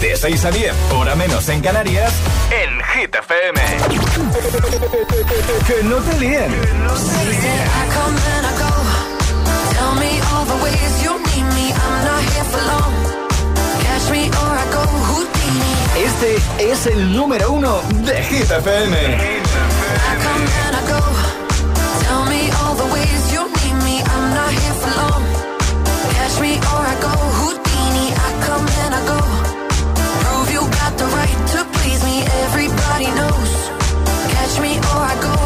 De 6 a 10, hora menos en Canarias, en Hit FM. Que no te líen. Este es el número uno de Hit FM. Right to please me. Everybody knows. Catch me or I go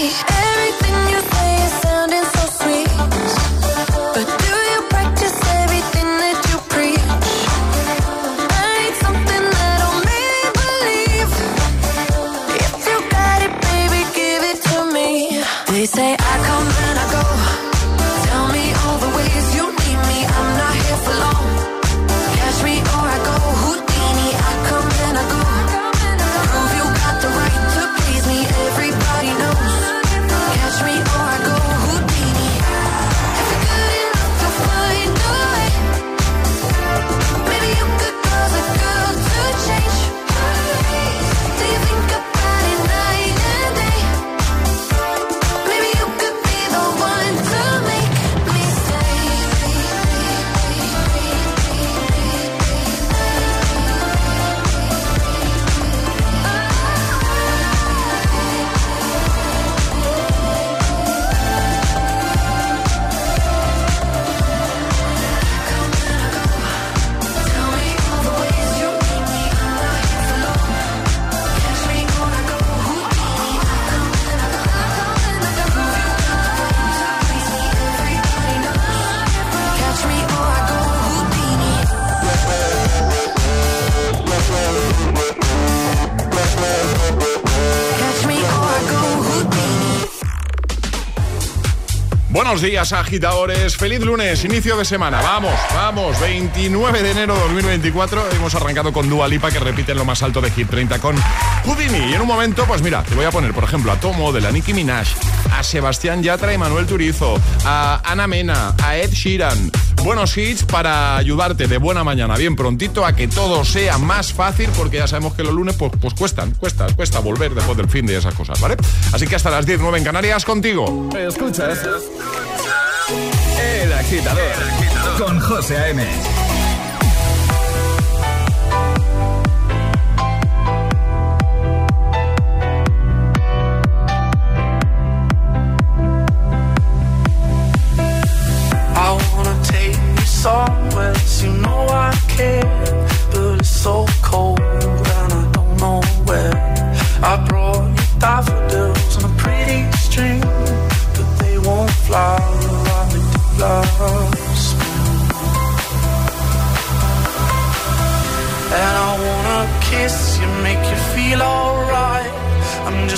Everything you Buenos días, agitadores. Feliz lunes, inicio de semana. Vamos, vamos. 29 de enero de 2024. Hemos arrancado con Dua Lipa, que repite en lo más alto de Hit 30 con Houdini. Y en un momento, pues mira, te voy a poner, por ejemplo, a Tomo de la Nicki Minaj, a Sebastián Yatra y Manuel Turizo, a Ana Mena, a Ed Sheeran. Buenos hits para ayudarte de buena mañana, bien prontito, a que todo sea más fácil, porque ya sabemos que los lunes, pues, pues cuestan, cuesta, cuesta volver después del fin de esas cosas, ¿vale? Así que hasta las 10, 9 en Canarias, contigo. Escuchas. El agitador con José A.M.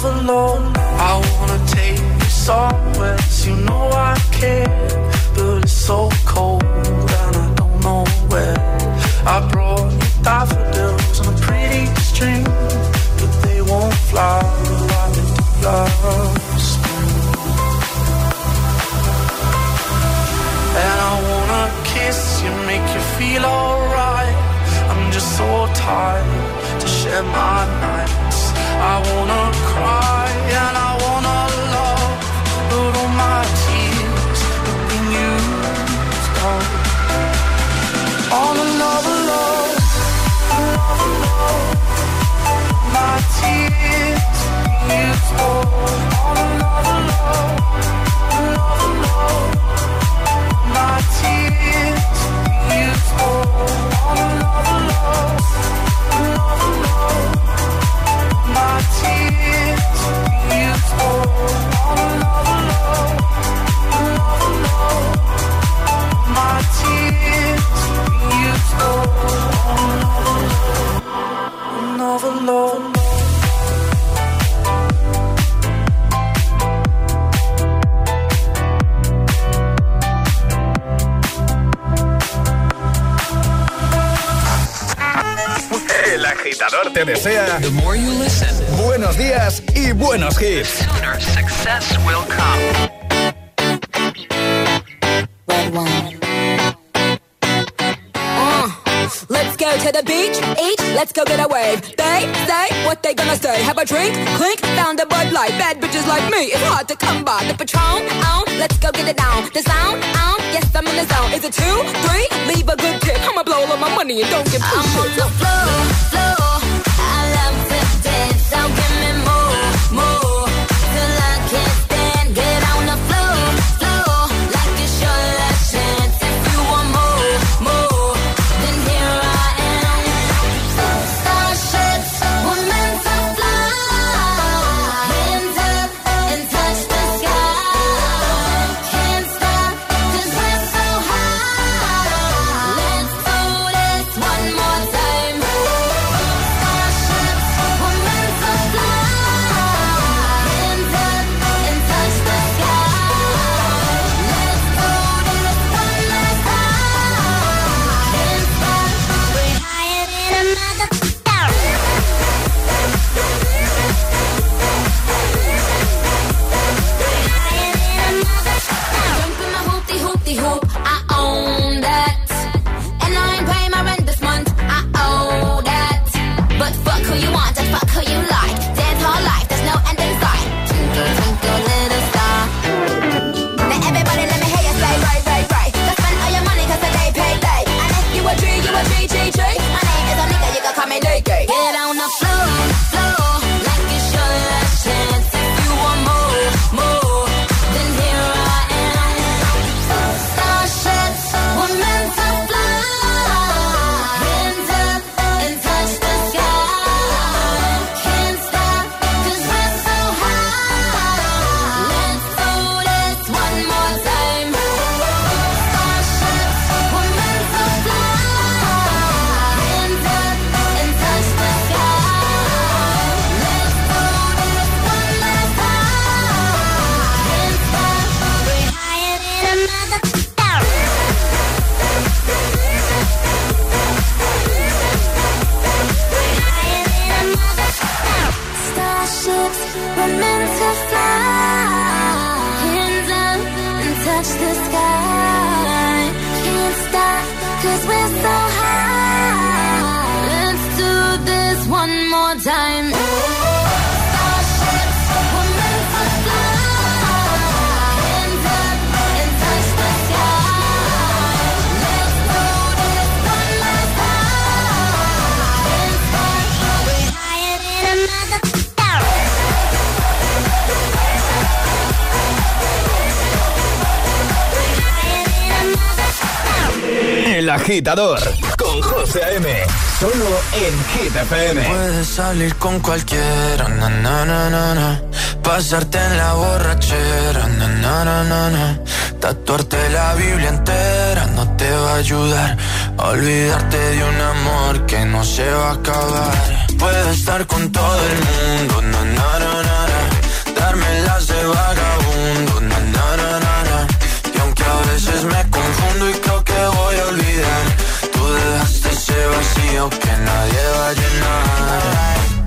alone I wanna take you somewhere, you know I care, but it's so cold and I don't know where. I brought you daffodils. agitador con José M. Solo en Hit FM. Puedes salir con cualquiera, na, na, pasarte en la borrachera, na, tatuarte la Biblia entera no te va a ayudar. Olvidarte de un amor que no se va a acabar. Puedes estar con todo el mundo, darme las de vaga vacío que nadie va a llenar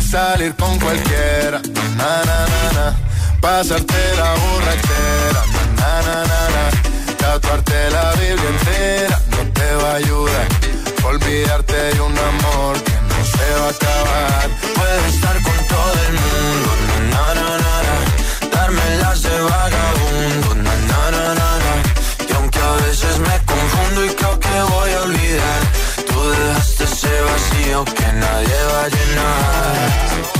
Salir con cualquiera, na, na, na, na. Pasarte la borrachera, na, na, na, na. Tatuarte la Biblia entera no te va a ayudar. Olvidarte de un amor que no se va a acabar. Puedes estar con todo el mundo, na, na, na, na, darme las de vagabundo, vacío que nadie va a llenar.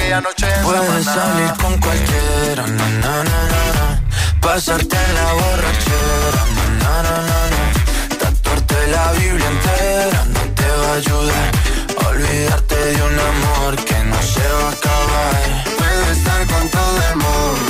aquella noche Puedes salir con cualquiera, na, na, na, na, na. Pasarte en la borrachera, na, na, na, na, na. Tatuarte la Biblia entera no te va a ayudar. Olvidarte de un amor que no se va a acabar. Puedo estar con todo el mundo,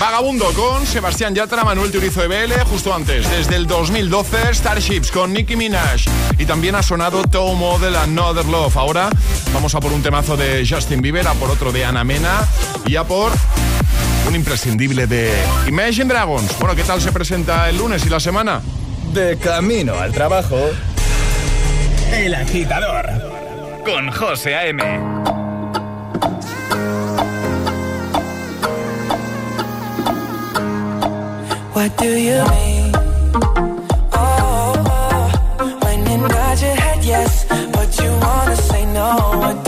Vagabundo con Sebastián Yatra, Manuel Turizo de BL, justo antes, desde el 2012, Starships con Nicki Minaj. Y también ha sonado Toe Model Another Love. Ahora vamos a por un temazo de Justin Bieber, a por otro de Ana Mena y a por un imprescindible de Imagine Dragons. Bueno, ¿qué tal se presenta el lunes y la semana? De camino al trabajo. El agitador. Con José A.M. What do you mean? Oh, oh, oh. when you nod your head yes, but you wanna say no.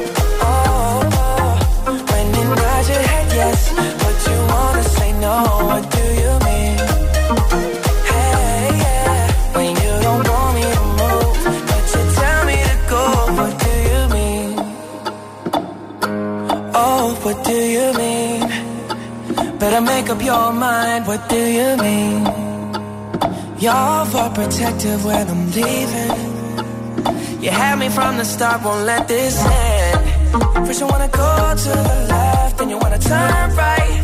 Your mind, what do you mean? You're for protective when I'm leaving. You had me from the start, won't let this end. First you wanna go to the left, then you wanna turn right.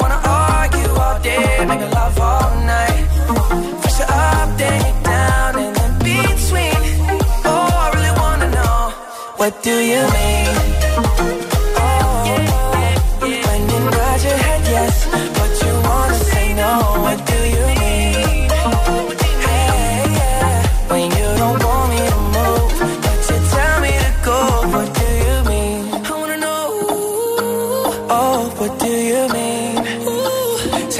Wanna argue all day, making love all night. First you're up, then you're down, and in between. Oh, I really wanna know, what do you mean?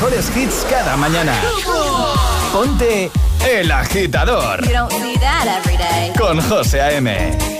mejores hits cada mañana. Ponte El Agitador. Con José A.M.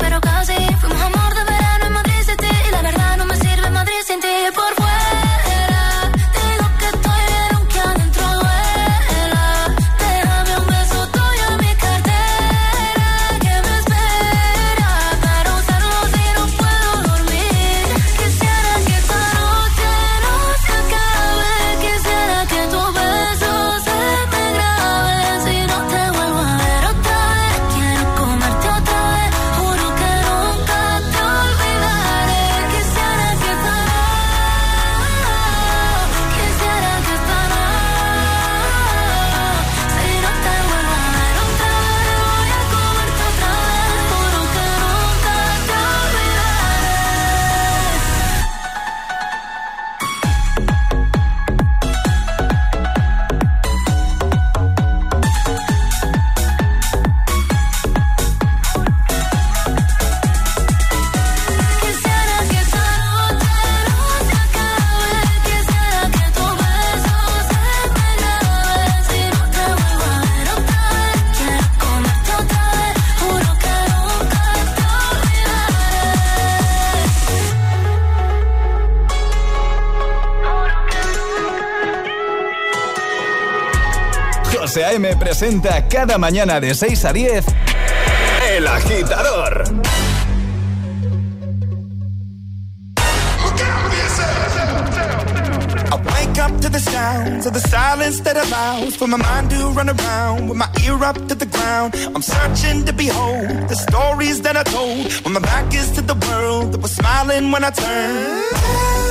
presenta cada mañana de 6 a 10 El Agitador. I wake up to the sounds of the silence that allows for my mind to run around with my ear up to the ground. I'm searching to behold the stories that I told when my back is to the world that was smiling when I turned.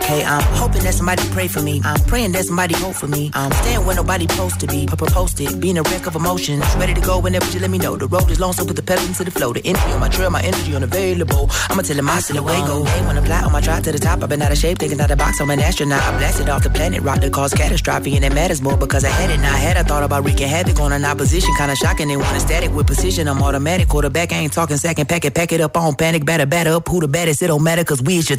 Okay, I'm hoping that somebody pray for me. I'm praying that somebody hope for me. I'm staying where nobody supposed to be. Papa posted, being a wreck of emotions. Ready to go whenever you let me know. The road is long, so put the pedal into the flow. The energy on my trail, my energy unavailable. I'ma tell him I still go. Hey, when I fly on my drive to the top, I've been out of shape, thinking out the box. I'm an astronaut. I blasted off the planet, rock that cause catastrophe, and it matters more because I had it. Now I had I thought about wreaking havoc on an opposition, kinda shocking. They want a static with precision. I'm automatic, quarterback. I ain't talking second, pack it, pack it up on panic, batter, batter up. Who the baddest? It don't matter, cause we is your.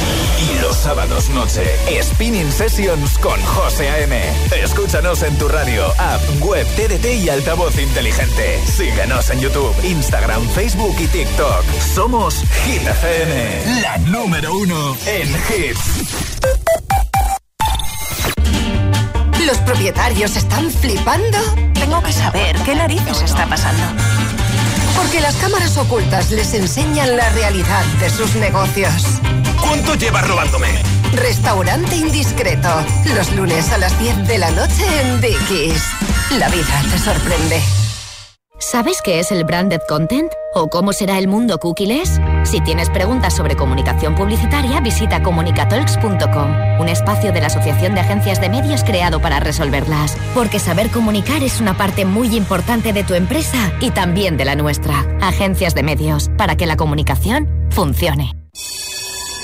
Y los sábados noche, Spinning Sessions con José A.M. Escúchanos en tu radio, app, web, TDT y altavoz inteligente. Síguenos en YouTube, Instagram, Facebook y TikTok. Somos Hit FM, la número uno en hits. ¿Los propietarios están flipando? Tengo que saber qué narices está pasando. Porque las cámaras ocultas les enseñan la realidad de sus negocios. ¿Cuánto llevas robándome? Restaurante Indiscreto. Los lunes a las 10 de la noche en Dickies. La vida te sorprende. ¿Sabes qué es el branded content? ¿O cómo será el mundo cookies? Si tienes preguntas sobre comunicación publicitaria, visita comunicatalks.com, un espacio de la Asociación de Agencias de Medios creado para resolverlas. Porque saber comunicar es una parte muy importante de tu empresa y también de la nuestra. Agencias de Medios, para que la comunicación funcione.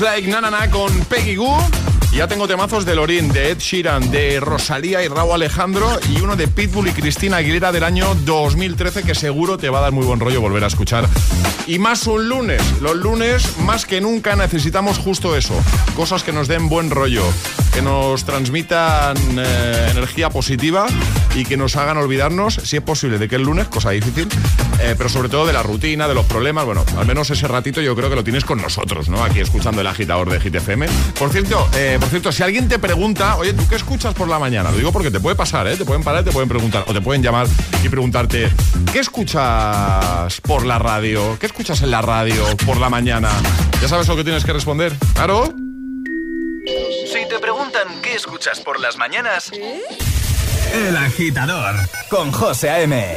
Like Na Na Na con Peggy Goo. Ya tengo temazos de Lorin, de Ed Sheeran, de Rosalía y Raúl Alejandro y uno de Pitbull y Cristina Aguilera del año 2013 que seguro te va a dar muy buen rollo volver a escuchar. Y más un lunes. Los lunes más que nunca necesitamos justo eso. Cosas que nos den buen rollo, que nos transmitan eh, energía positiva y que nos hagan olvidarnos, si es posible, de que el lunes, cosa difícil, eh, pero sobre todo de la rutina, de los problemas. Bueno, al menos ese ratito yo creo que lo tienes con nosotros, ¿no? Aquí escuchando el agitador de Hit FM. Por cierto, eh, por cierto, si alguien te pregunta, oye, ¿tú qué escuchas por la mañana? Lo digo porque te puede pasar, ¿eh? Te pueden parar, te pueden preguntar, o te pueden llamar y preguntarte, ¿qué escuchas por la radio? ¿Qué escuchas en la radio por la mañana? ¿Ya sabes lo que tienes que responder? ¿Claro? Si te preguntan qué escuchas por las mañanas, El Agitador con José A.M.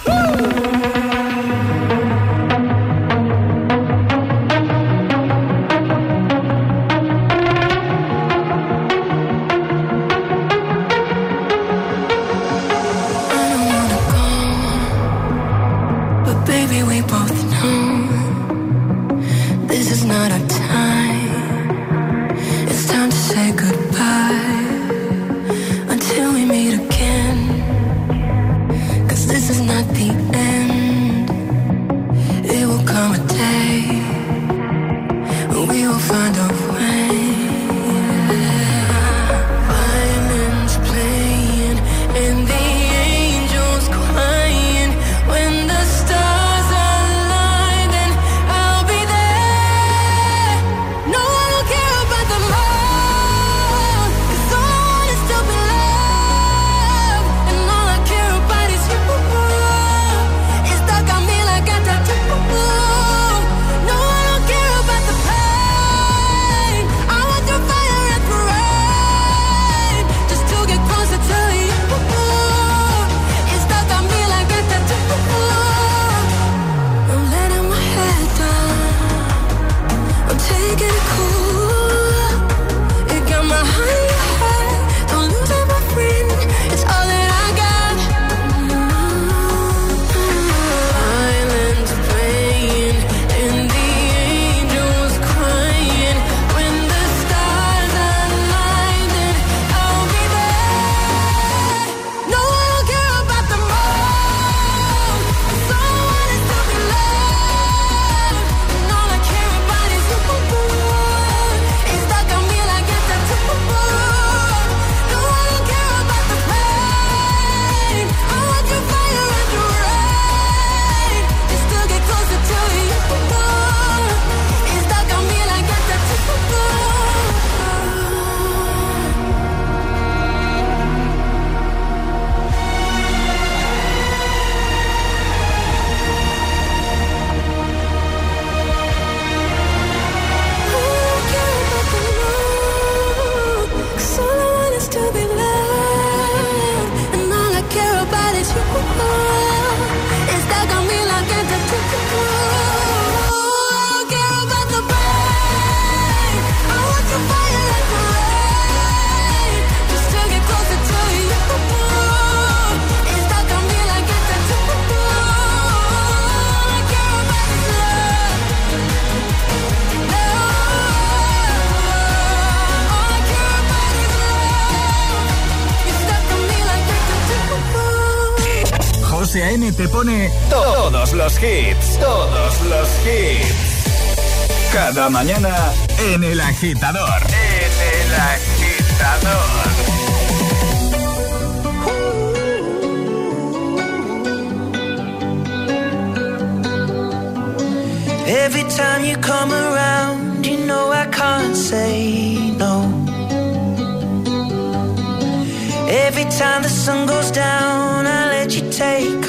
come te pone todos los hits, todos los hits. Cada mañana en El Agitador. En El Agitador. Every time you come around, you know I can't say no. Every time the sun goes down, I let you take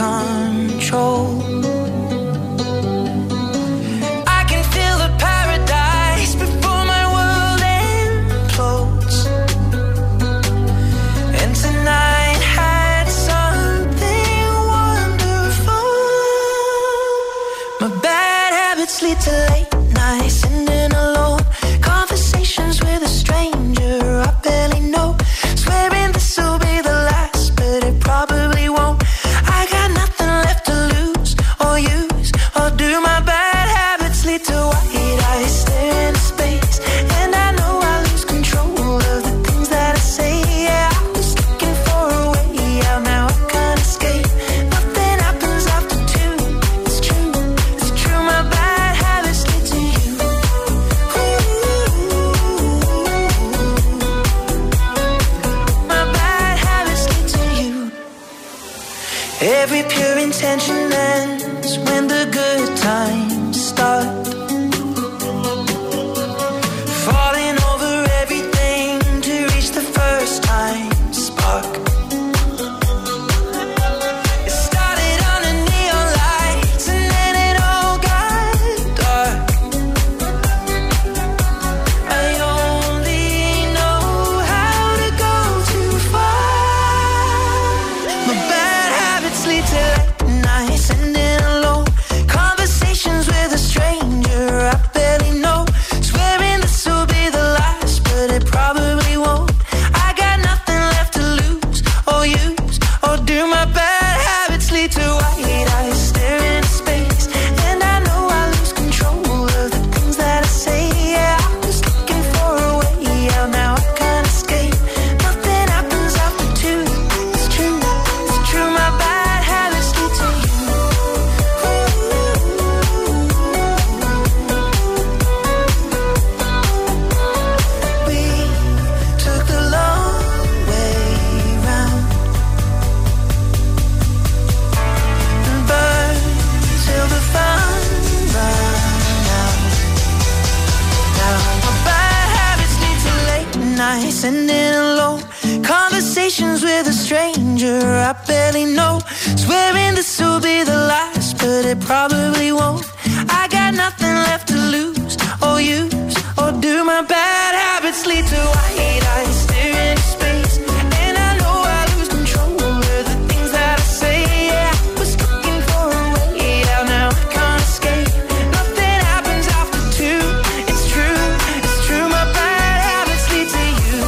use or do. My bad habits lead to white eyes staring into space, and I know I lose control of the things that I say. Yeah, I was looking for a way out, now I can't escape. Nothing happens after two. It's true, it's true. My bad habits lead to you.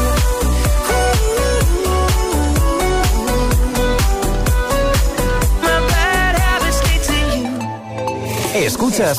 My bad habits lead to you. Escuchas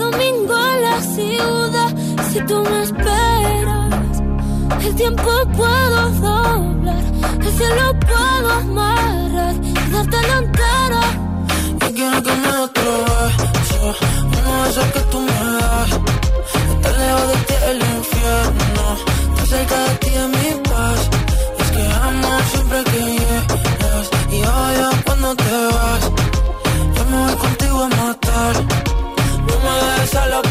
Si tú me esperas, el tiempo puedo doblar, el cielo puedo amarrar y darte la entera. Yo quiero que me otro beso, uno de esos que tú me das. Estar lejos de ti el infierno, estar cerca de ti es mi paz. Es que amo siempre que llegas y odio cuando te vas. Yo me voy contigo a matar. No me dejes solo pa'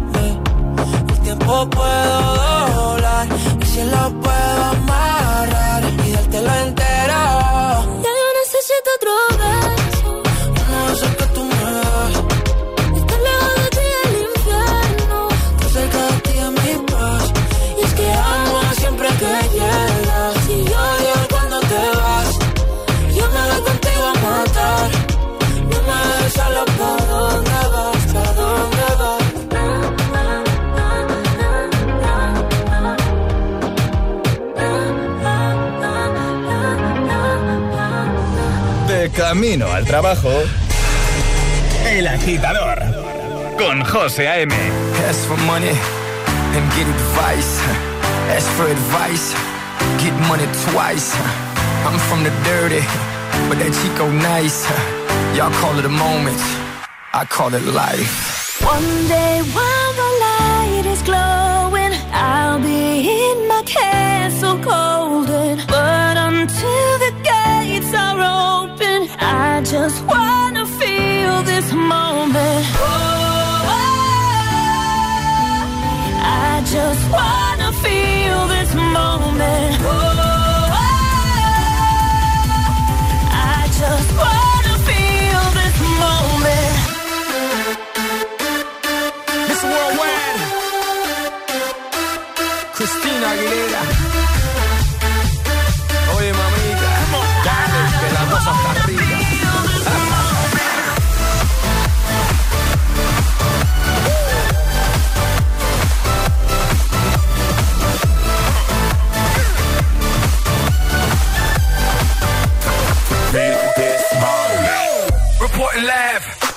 tiempo puedo doblar y si lo puedo amarrar y dártelo entero. Camino al trabajo. El agitador. Con José A.M. Ask for money and get advice. Ask for advice, get money twice. I'm from the dirty, but that Chico nice. Y'all call it a moment, I call it life. One day while the light is glowing, I'll be in my castle golden. Just wanna feel this moment. Oh, I just wanna feel this moment. Oh, I just wanna feel this moment. Miss Worldwide, Christina Aguilera.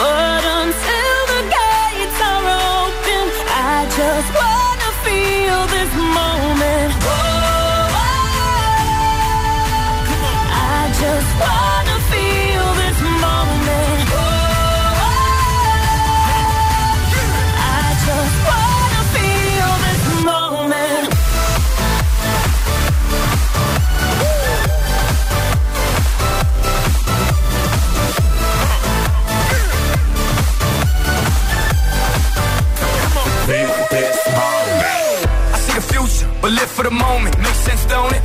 Oh.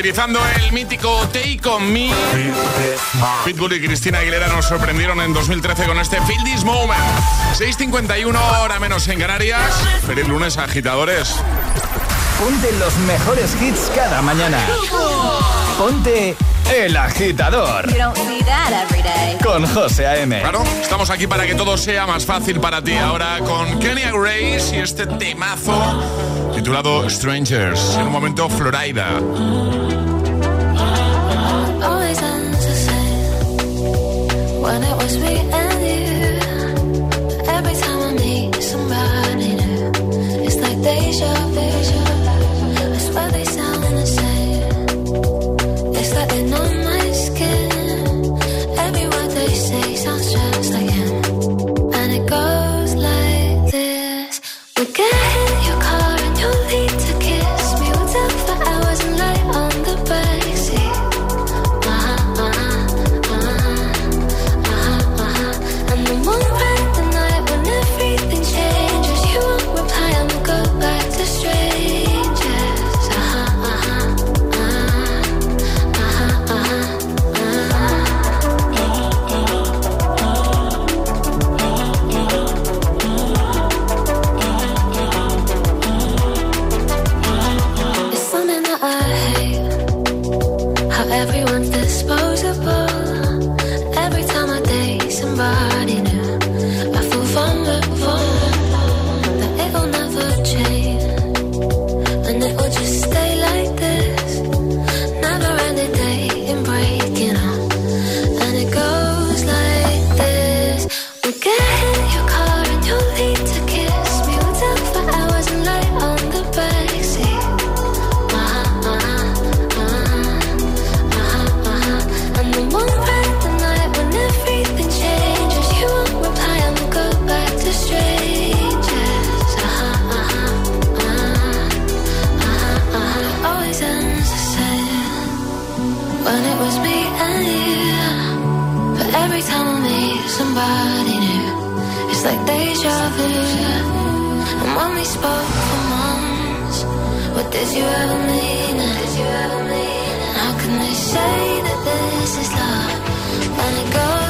utilizando el mítico Take On Me. Pitbull y Cristina Aguilera nos sorprendieron en 2013 con este Feel This Moment. 6.51 hora menos en Canarias. Feliz lunes, agitadores. Ponte los mejores hits cada mañana. Ponte El Agitador. You don't see that every day. Con José A.M. Claro, estamos aquí para que todo sea más fácil para ti. Ahora con Kenya Grace y este temazo titulado Strangers. En un momento, Florida. Always ends the same when it was me and you. Every time I meet somebody new, it's like deja vu. When it was me and you. But every time I meet somebody new, it's like deja vu. And when we spoke for months, what did you ever mean? Did you ever mean? How can they say that this is love when it goes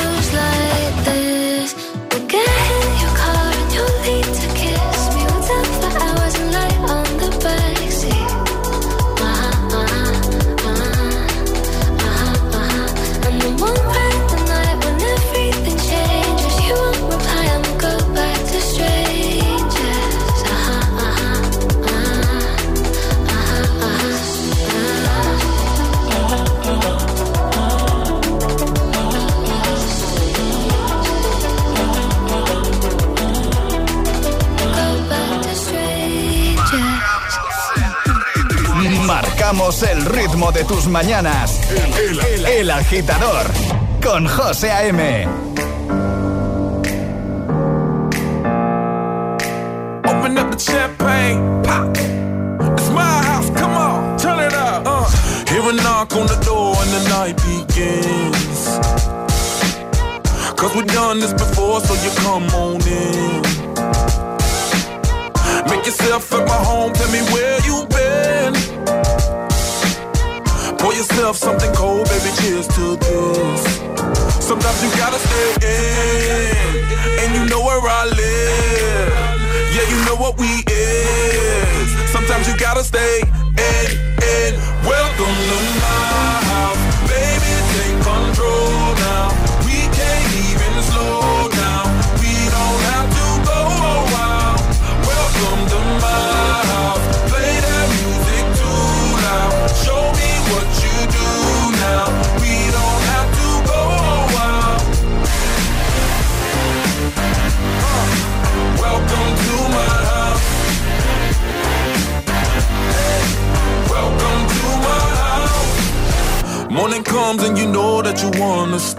Marcamos el ritmo de tus mañanas. El, agitador. Con José A.M. Open up the champagne, pop. It's my house, come on, turn it up. Uh. Hear a knock on the door and the night begins. Cause we've done this before, so you come on in. Make yourself at my home, tell me where you been. Pour yourself something cold, baby, cheers to this. Sometimes you gotta stay in, and you know where I live. Yeah, you know what we is. Sometimes you gotta stay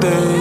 wanna